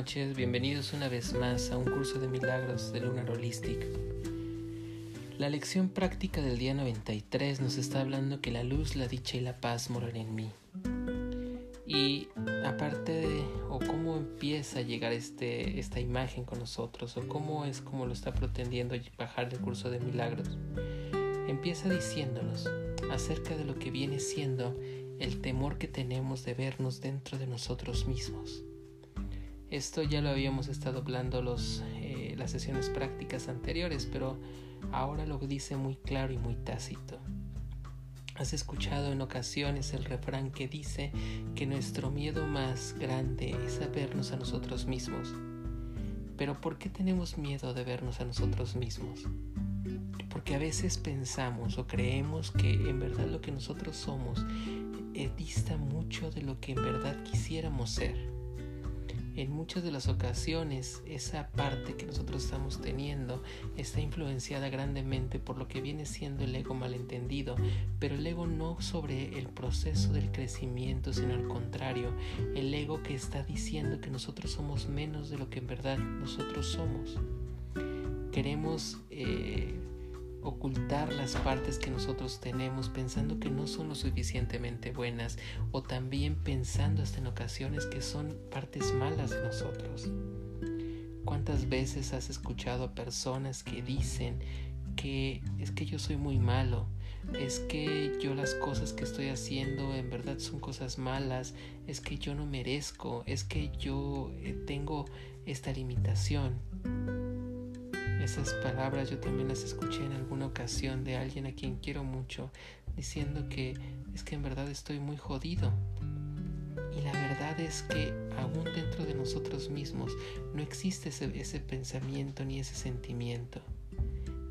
noches, bienvenidos una vez más a un curso de milagros de Lunar Holistic. La lección práctica del día 93 nos está hablando que la luz, la dicha y la paz moran en mí. Y aparte de, o cómo empieza a llegar este, esta imagen con nosotros, o cómo es como lo está pretendiendo bajar del curso de milagros, empieza diciéndonos acerca de lo que viene siendo el temor que tenemos de vernos dentro de nosotros mismos esto ya lo habíamos estado hablando los, eh, las sesiones prácticas anteriores, pero ahora lo dice muy claro y muy tácito. Has escuchado en ocasiones el refrán que dice que nuestro miedo más grande es a vernos a nosotros mismos. Pero ¿por qué tenemos miedo de vernos a nosotros mismos? Porque a veces pensamos o creemos que en verdad lo que nosotros somos eh, dista mucho de lo que en verdad quisiéramos ser en muchas de las ocasiones esa parte que nosotros estamos teniendo está influenciada grandemente por lo que viene siendo el ego malentendido, pero el ego no sobre el proceso del crecimiento, sino al contrario, el ego que está diciendo que nosotros somos menos de lo que en verdad nosotros somos. Queremos eh, ocultar las partes que nosotros tenemos pensando que no son lo suficientemente buenas o también pensando hasta en ocasiones que son partes malas de nosotros. ¿Cuántas veces has escuchado a personas que dicen que es que yo soy muy malo, es que yo las cosas que estoy haciendo en verdad son cosas malas, es que yo no merezco, es que yo eh, tengo esta limitación? Esas palabras yo también las escuché en alguna ocasión de alguien a quien quiero mucho, diciendo que es que en verdad estoy muy jodido. Y la verdad es que aún dentro de nosotros mismos no existe ese, ese pensamiento ni ese sentimiento.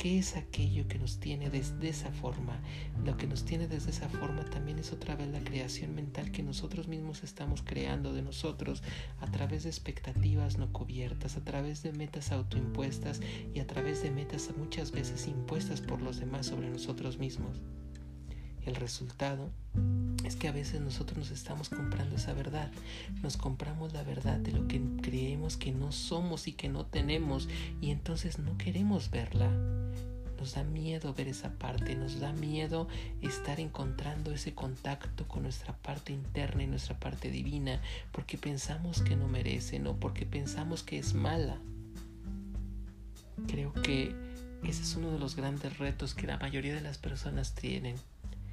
¿Qué es aquello que nos tiene desde esa forma? Lo que nos tiene desde esa forma también es otra vez la creación mental que nosotros mismos estamos creando de nosotros a través de expectativas no cubiertas, a través de metas autoimpuestas y a través de metas muchas veces impuestas por los demás sobre nosotros mismos. El resultado es que a veces nosotros nos estamos comprando esa verdad. Nos compramos la verdad de lo que creemos que no somos y que no tenemos y entonces no queremos verla. Nos da miedo ver esa parte, nos da miedo estar encontrando ese contacto con nuestra parte interna y nuestra parte divina, porque pensamos que no merece, no porque pensamos que es mala. Creo que ese es uno de los grandes retos que la mayoría de las personas tienen.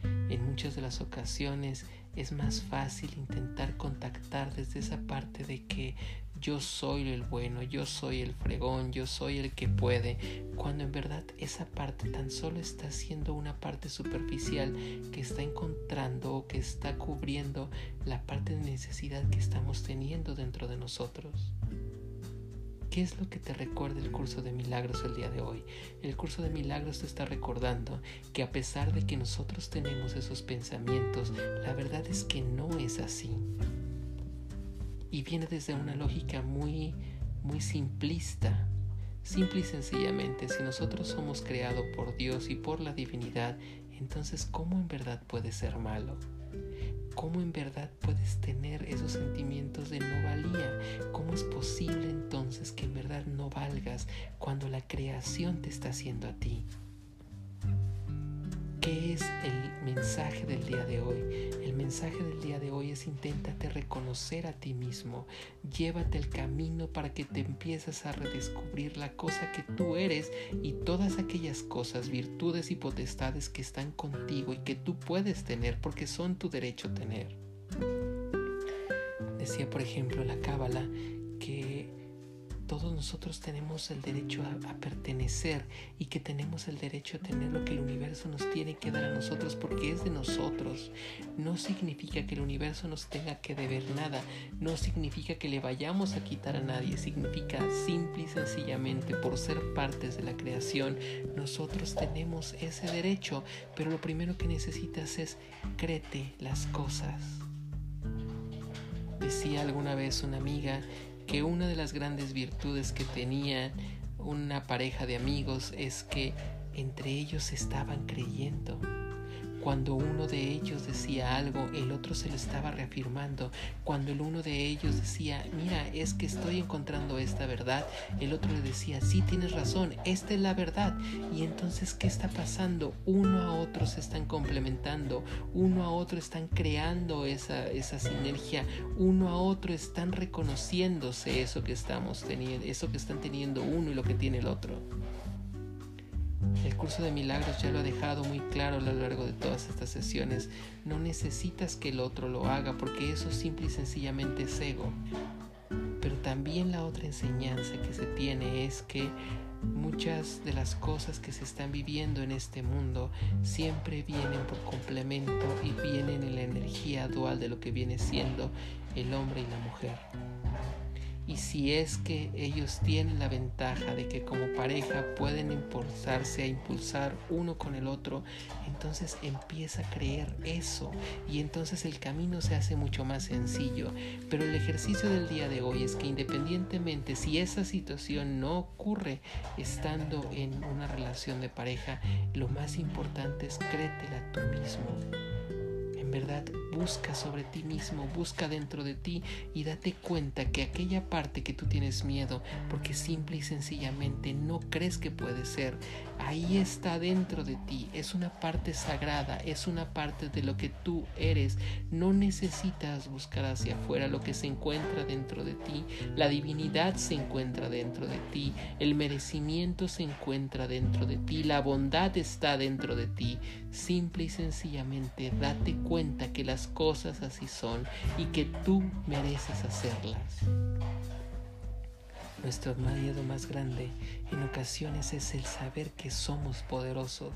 En muchas de las ocasiones es más fácil intentar contactar desde esa parte de que yo soy el bueno, yo soy el fregón, yo soy el que puede, cuando en verdad esa parte tan solo está siendo una parte superficial que está encontrando o que está cubriendo la parte de necesidad que estamos teniendo dentro de nosotros. ¿Qué es lo que te recuerda el curso de milagros el día de hoy? El curso de milagros te está recordando que a pesar de que nosotros tenemos esos pensamientos, la verdad es que no es así y viene desde una lógica muy, muy simplista. Simple y sencillamente, si nosotros somos creados por Dios y por la divinidad, entonces ¿cómo en verdad puede ser malo? ¿Cómo en verdad puedes tener esos sentimientos de no valía? ¿Cómo es posible entonces que en verdad no valgas cuando la creación te está haciendo a ti? ¿Qué es el mensaje del día de hoy? El mensaje del día de hoy es inténtate reconocer a ti mismo, llévate el camino para que te empieces a redescubrir la cosa que tú eres y todas aquellas cosas, virtudes y potestades que están contigo y que tú puedes tener porque son tu derecho tener. Decía por ejemplo la Cábala que todos nosotros tenemos el derecho a, pertenecer y que tenemos el derecho a tener lo que el universo nos tiene que dar a nosotros porque es de nosotros. No significa que el universo nos tenga que deber nada, no significa que le vayamos a quitar a nadie, significa simple y sencillamente por ser partes de la creación, nosotros tenemos ese derecho, pero lo primero que necesitas es créete las cosas. Decía alguna vez una amiga que una de las grandes virtudes que tenía una pareja de amigos es que entre ellos estaban creyendo. Cuando uno de ellos decía algo, el otro se lo estaba reafirmando. Cuando el uno de ellos decía, mira, es que estoy encontrando esta verdad, el otro le decía, sí, tienes razón, esta es la verdad. Y entonces, ¿qué está pasando? Uno a otro se están complementando, uno a otro están creando esa, esa sinergia, uno a otro están reconociéndose eso que estamos teniendo, eso que están teniendo uno y lo que tiene el otro. El curso de milagros ya lo ha dejado muy claro a lo largo de todas estas sesiones. No necesitas que el otro lo haga porque eso simple y sencillamente es ego. Pero también la otra enseñanza que se tiene es que muchas de las cosas que se están viviendo en este mundo siempre vienen por complemento y vienen en la energía dual de lo que viene siendo el hombre y la mujer. Y si es que ellos tienen la ventaja de que como pareja pueden impulsarse a impulsar uno con el otro, entonces empieza a creer eso y entonces el camino se hace mucho más sencillo. Pero el ejercicio del día de hoy es que independientemente si esa situación no ocurre estando en una relación de pareja, lo más importante es créetela tú mismo verdad busca sobre ti mismo, busca dentro de ti y date cuenta que aquella parte que tú tienes miedo, porque simple y sencillamente no crees que puede ser, ahí está dentro de ti, es una parte sagrada, es una parte de lo que tú eres. No necesitas buscar hacia afuera lo que se encuentra dentro de ti, la divinidad se encuentra dentro de ti, el merecimiento se encuentra dentro de ti, la bondad está dentro de ti. Simple y sencillamente date cuenta que las cosas así son y que tú mereces hacerlas. Nuestro miedo más grande en ocasiones es el saber que somos poderosos.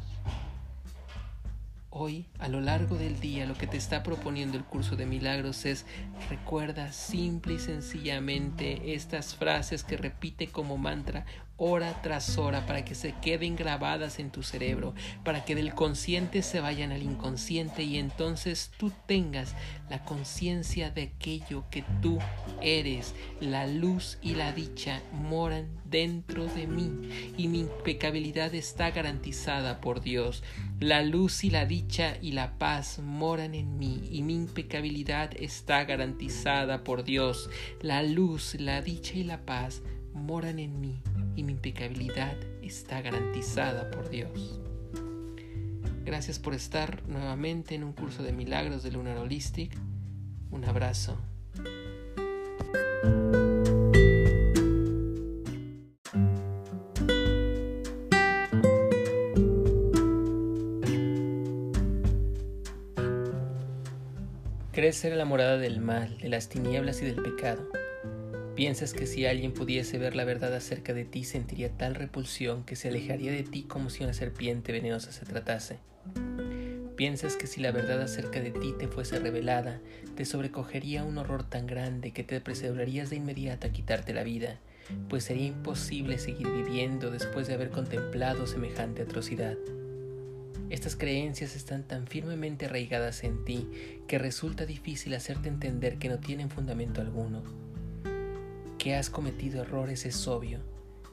Hoy, a lo largo del día, lo que te está proponiendo el curso de milagros es recuerda simple y sencillamente estas frases que repite como mantra hora tras hora para que se queden grabadas en tu cerebro, para que del consciente se vayan al inconsciente y entonces tú tengas la conciencia de aquello que tú eres. La luz y la dicha moran dentro de mí y mi impecabilidad está garantizada por Dios. La luz y la dicha y la paz moran en mí y mi impecabilidad está garantizada por Dios. La luz, la dicha y la paz moran en mí y mi impecabilidad está garantizada por Dios. Gracias por estar nuevamente en un curso de milagros de Lunar Holistic. Un abrazo. Crees ser la morada del mal, de las tinieblas y del pecado Piensas que si alguien pudiese ver la verdad acerca de ti sentiría tal repulsión que se alejaría de ti como si una serpiente venenosa se tratase. Piensas que si la verdad acerca de ti te fuese revelada, te sobrecogería un horror tan grande que te apresurarías de inmediato a quitarte la vida, pues sería imposible seguir viviendo después de haber contemplado semejante atrocidad. Estas creencias están tan firmemente arraigadas en ti que resulta difícil hacerte entender que no tienen fundamento alguno. Que has cometido errores es obvio.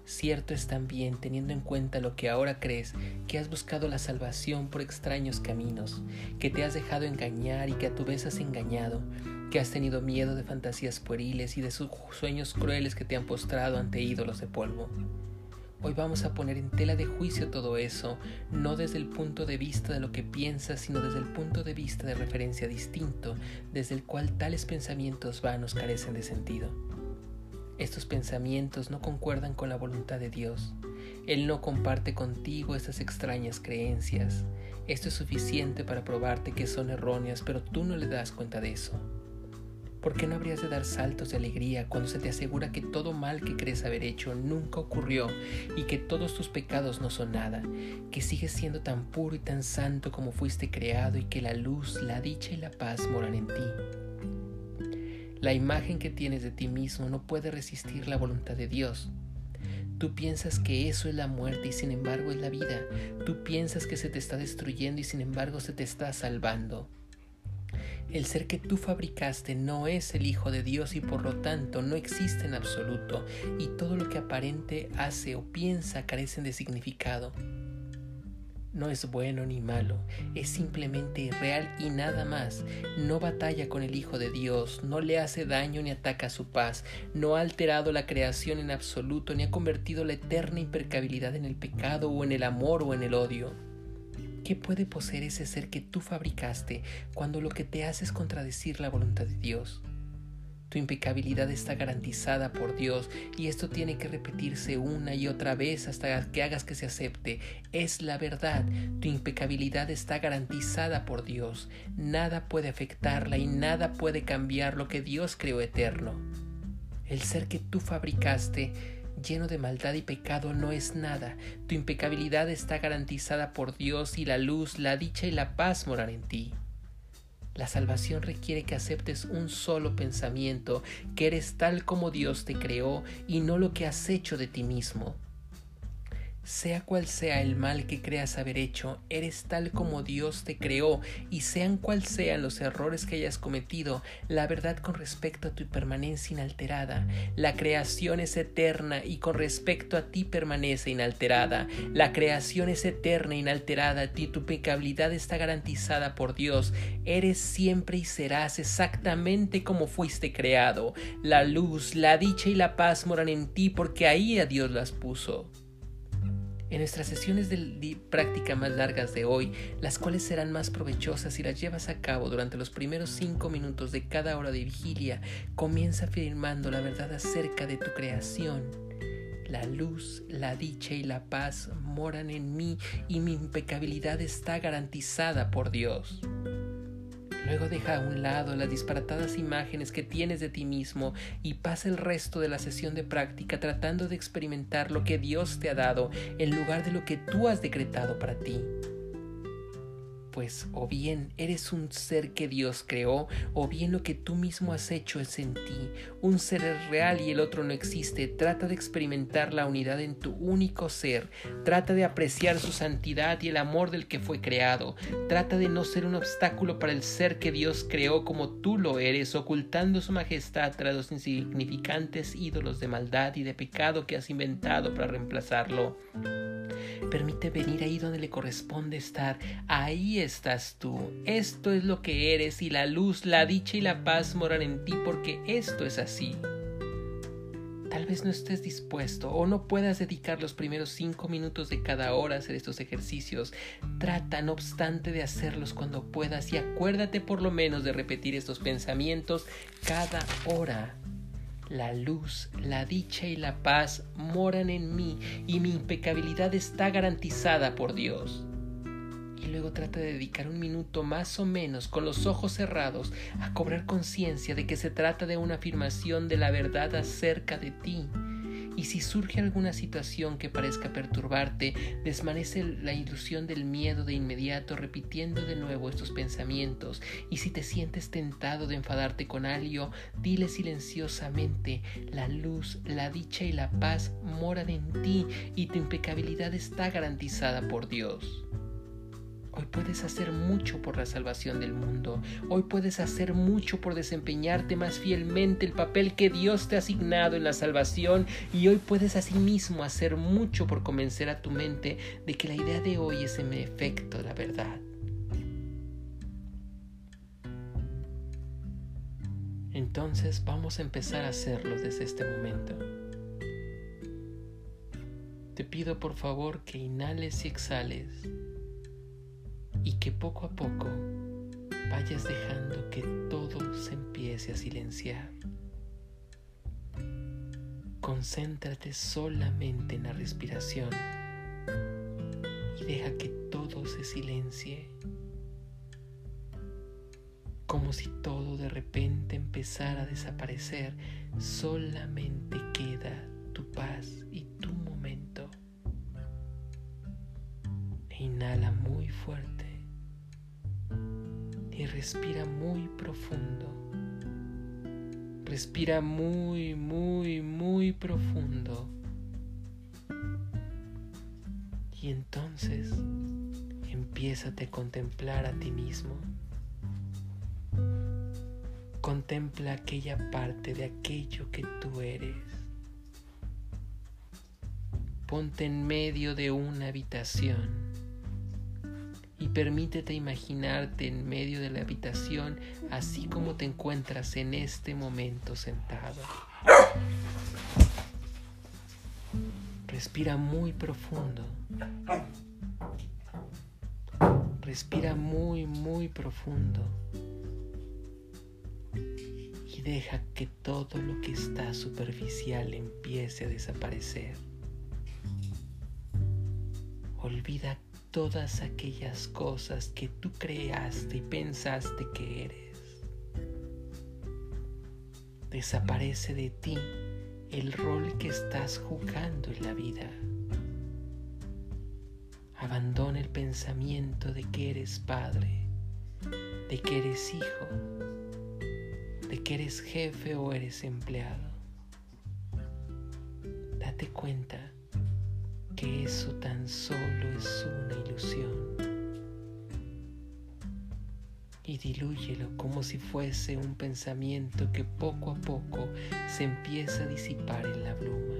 Cierto es también, teniendo en cuenta lo que ahora crees, que has buscado la salvación por extraños caminos, que te has dejado engañar y que a tu vez has engañado, que has tenido miedo de fantasías pueriles y de sueños crueles que te han postrado ante ídolos de polvo. Hoy vamos a poner en tela de juicio todo eso, no desde el punto de vista de lo que piensas, sino desde el punto de vista de referencia distinto, desde el cual tales pensamientos vanos carecen de sentido. Estos pensamientos no concuerdan con la voluntad de Dios. Él no comparte contigo estas extrañas creencias. Esto es suficiente para probarte que son erróneas, pero tú no le das cuenta de eso. ¿Por qué no habrías de dar saltos de alegría cuando se te asegura que todo mal que crees haber hecho nunca ocurrió y que todos tus pecados no son nada, que sigues siendo tan puro y tan santo como fuiste creado y que la luz, la dicha y la paz moran en ti? La imagen que tienes de ti mismo no puede resistir la voluntad de Dios. Tú piensas que eso es la muerte y sin embargo es la vida. Tú piensas que se te está destruyendo y sin embargo se te está salvando. El ser que tú fabricaste no es el Hijo de Dios y por lo tanto no existe en absoluto y todo lo que aparente hace o piensa carecen de significado. No es bueno ni malo, es simplemente real y nada más. No batalla con el Hijo de Dios, no le hace daño ni ataca su paz, no ha alterado la creación en absoluto, ni ha convertido la eterna impercabilidad en el pecado o en el amor o en el odio. ¿Qué puede poseer ese ser que tú fabricaste cuando lo que te hace es contradecir la voluntad de Dios? Tu impecabilidad está garantizada por Dios y esto tiene que repetirse una y otra vez hasta que hagas que se acepte. Es la verdad. Tu impecabilidad está garantizada por Dios. Nada puede afectarla y nada puede cambiar lo que Dios creó eterno. El ser que tú fabricaste lleno de maldad y pecado no es nada. Tu impecabilidad está garantizada por Dios y la luz, la dicha y la paz moran en ti. La salvación requiere que aceptes un solo pensamiento, que eres tal como Dios te creó y no lo que has hecho de ti mismo. Sea cual sea el mal que creas haber hecho, eres tal como Dios te creó, y sean cual sean los errores que hayas cometido, la verdad con respecto a tu permanencia inalterada. La creación es eterna y con respecto a ti permanece inalterada. La creación es eterna e inalterada, y tu pecabilidad está garantizada por Dios. Eres siempre y serás exactamente como fuiste creado. La luz, la dicha y la paz moran en ti porque ahí a Dios las puso en nuestras sesiones de práctica más largas de hoy, las cuales serán más provechosas si las llevas a cabo durante los primeros cinco minutos de cada hora de vigilia, comienza afirmando la verdad acerca de tu creación. La luz, la dicha y la paz moran en mí y mi impecabilidad está garantizada por Dios. Luego deja a un lado las disparatadas imágenes que tienes de ti mismo y pasa el resto de la sesión de práctica tratando de experimentar lo que Dios te ha dado en lugar de lo que tú has decretado para ti pues o bien eres un ser que Dios creó, o bien lo que tú mismo has hecho es en ti. Un ser es real y el otro no existe. Trata de experimentar la unidad en tu único ser. Trata de apreciar su santidad y el amor del que fue creado. Trata de no ser un obstáculo para el ser que Dios creó como tú lo eres, ocultando su majestad tras los insignificantes ídolos de maldad y de pecado que has inventado para reemplazarlo. Permite venir ahí donde le corresponde estar. Ahí estás tú. Esto es lo que eres y la luz, la dicha y la paz moran en ti porque esto es así. Tal vez no estés dispuesto o no puedas dedicar los primeros cinco minutos de cada hora a hacer estos ejercicios. Trata, no obstante, de hacerlos cuando puedas y acuérdate por lo menos de repetir estos pensamientos cada hora. La luz, la dicha y la paz moran en mí y mi impecabilidad está garantizada por Dios luego trata de dedicar un minuto más o menos con los ojos cerrados a cobrar conciencia de que se trata de una afirmación de la verdad acerca de ti. Y si surge alguna situación que parezca perturbarte, desvanece la ilusión del miedo de inmediato repitiendo de nuevo estos pensamientos. Y si te sientes tentado de enfadarte con algo, dile silenciosamente, la luz, la dicha y la paz moran en ti y tu impecabilidad está garantizada por Dios. Hoy puedes hacer mucho por la salvación del mundo. Hoy puedes hacer mucho por desempeñarte más fielmente el papel que Dios te ha asignado en la salvación. Y hoy puedes asimismo hacer mucho por convencer a tu mente de que la idea de hoy es en efecto la verdad. Entonces vamos a empezar a hacerlo desde este momento. Te pido por favor que inhales y exhales y que poco a poco vayas dejando que todo se empiece a silenciar. Concéntrate solamente en la respiración y deja que todo se silencie, como si todo de repente empezara a desaparecer, solamente queda tu paz y tu momento. Inhala muy fuerte respira muy profundo. Respira muy, muy, muy profundo. Y entonces empiézate a contemplar a ti mismo. Contempla aquella parte de aquello que tú eres. Ponte en medio de una habitación y permítete imaginarte en medio de la habitación así como te encuentras en este momento sentado. Respira muy profundo. Respira muy, muy profundo. Y deja que todo lo que está superficial empiece a desaparecer. Olvida todas aquellas cosas que tú creaste y pensaste que eres. Desaparece de ti el rol que estás jugando en la vida. Abandona el pensamiento de que eres padre, de que eres hijo, de que eres jefe o eres empleado. Date cuenta que eso tan solo es una ilusión y dilúyelo como si fuese un pensamiento que poco a poco se empieza a disipar en la bruma.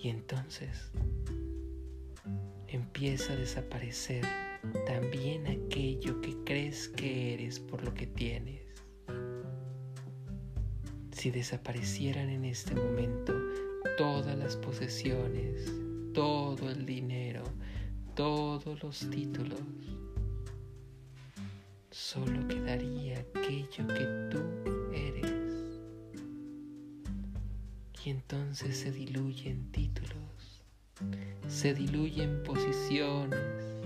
Y entonces empieza a desaparecer también aquello que crees que eres por lo que tienes. Si desaparecieran en este momento todas las posesiones, todo el dinero, todos los títulos. Solo quedaría aquello que tú eres. Y entonces se diluye en títulos, se diluye en posiciones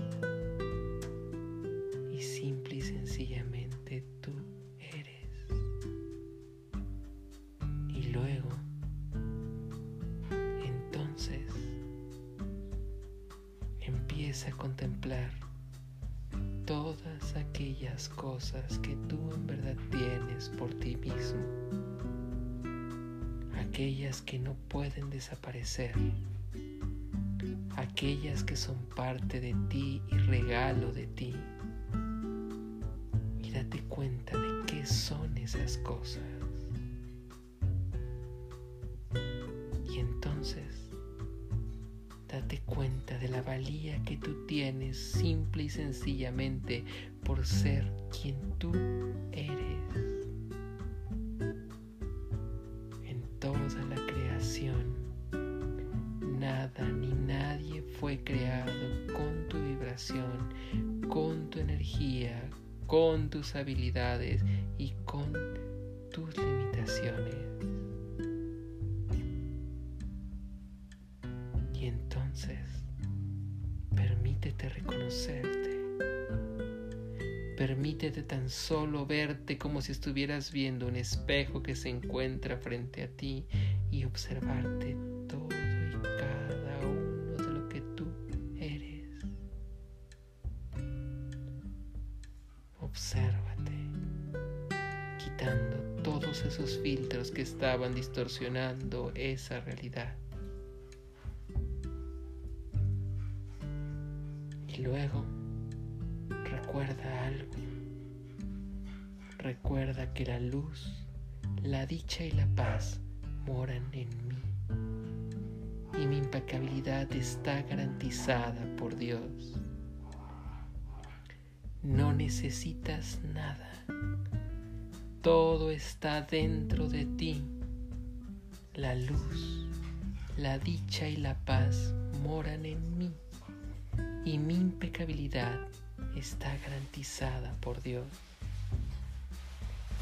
a contemplar todas aquellas cosas que tú en verdad tienes por ti mismo, aquellas que no pueden desaparecer, aquellas que son parte de ti y regalo de ti. Y date cuenta de qué son esas cosas. Date cuenta de la valía que tú tienes simple y sencillamente por ser quien tú eres. En toda la creación, nada ni nadie fue creado con tu vibración, con tu energía, con tus habilidades solo verte como si estuvieras viendo un espejo que se encuentra frente a ti y observarte todo y cada uno de lo que tú eres. Obsérvate, quitando todos esos filtros que estaban distorsionando esa realidad. Y luego recuerda algo. Recuerda que la luz, la dicha y la paz moran en mí. Y mi impecabilidad está garantizada por Dios. No necesitas nada. Todo está dentro de ti. La luz, la dicha y la paz moran en mí y mi impecabilidad está garantizada por Dios.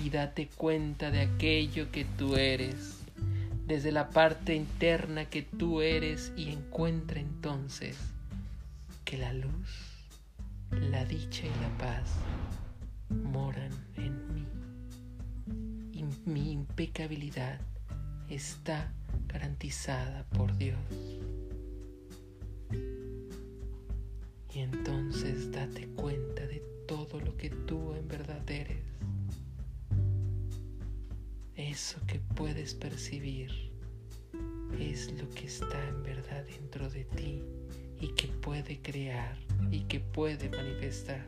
Y date cuenta de aquello que tú eres, desde la parte interna que tú eres y encuentra entonces que la luz, la dicha y la paz moran en mí. Y mi impecabilidad está garantizada por Dios. Y entonces date cuenta de todo lo que tú en verdad eres. Eso que puedes percibir es lo que está en verdad dentro de ti y que puede crear y que puede manifestar.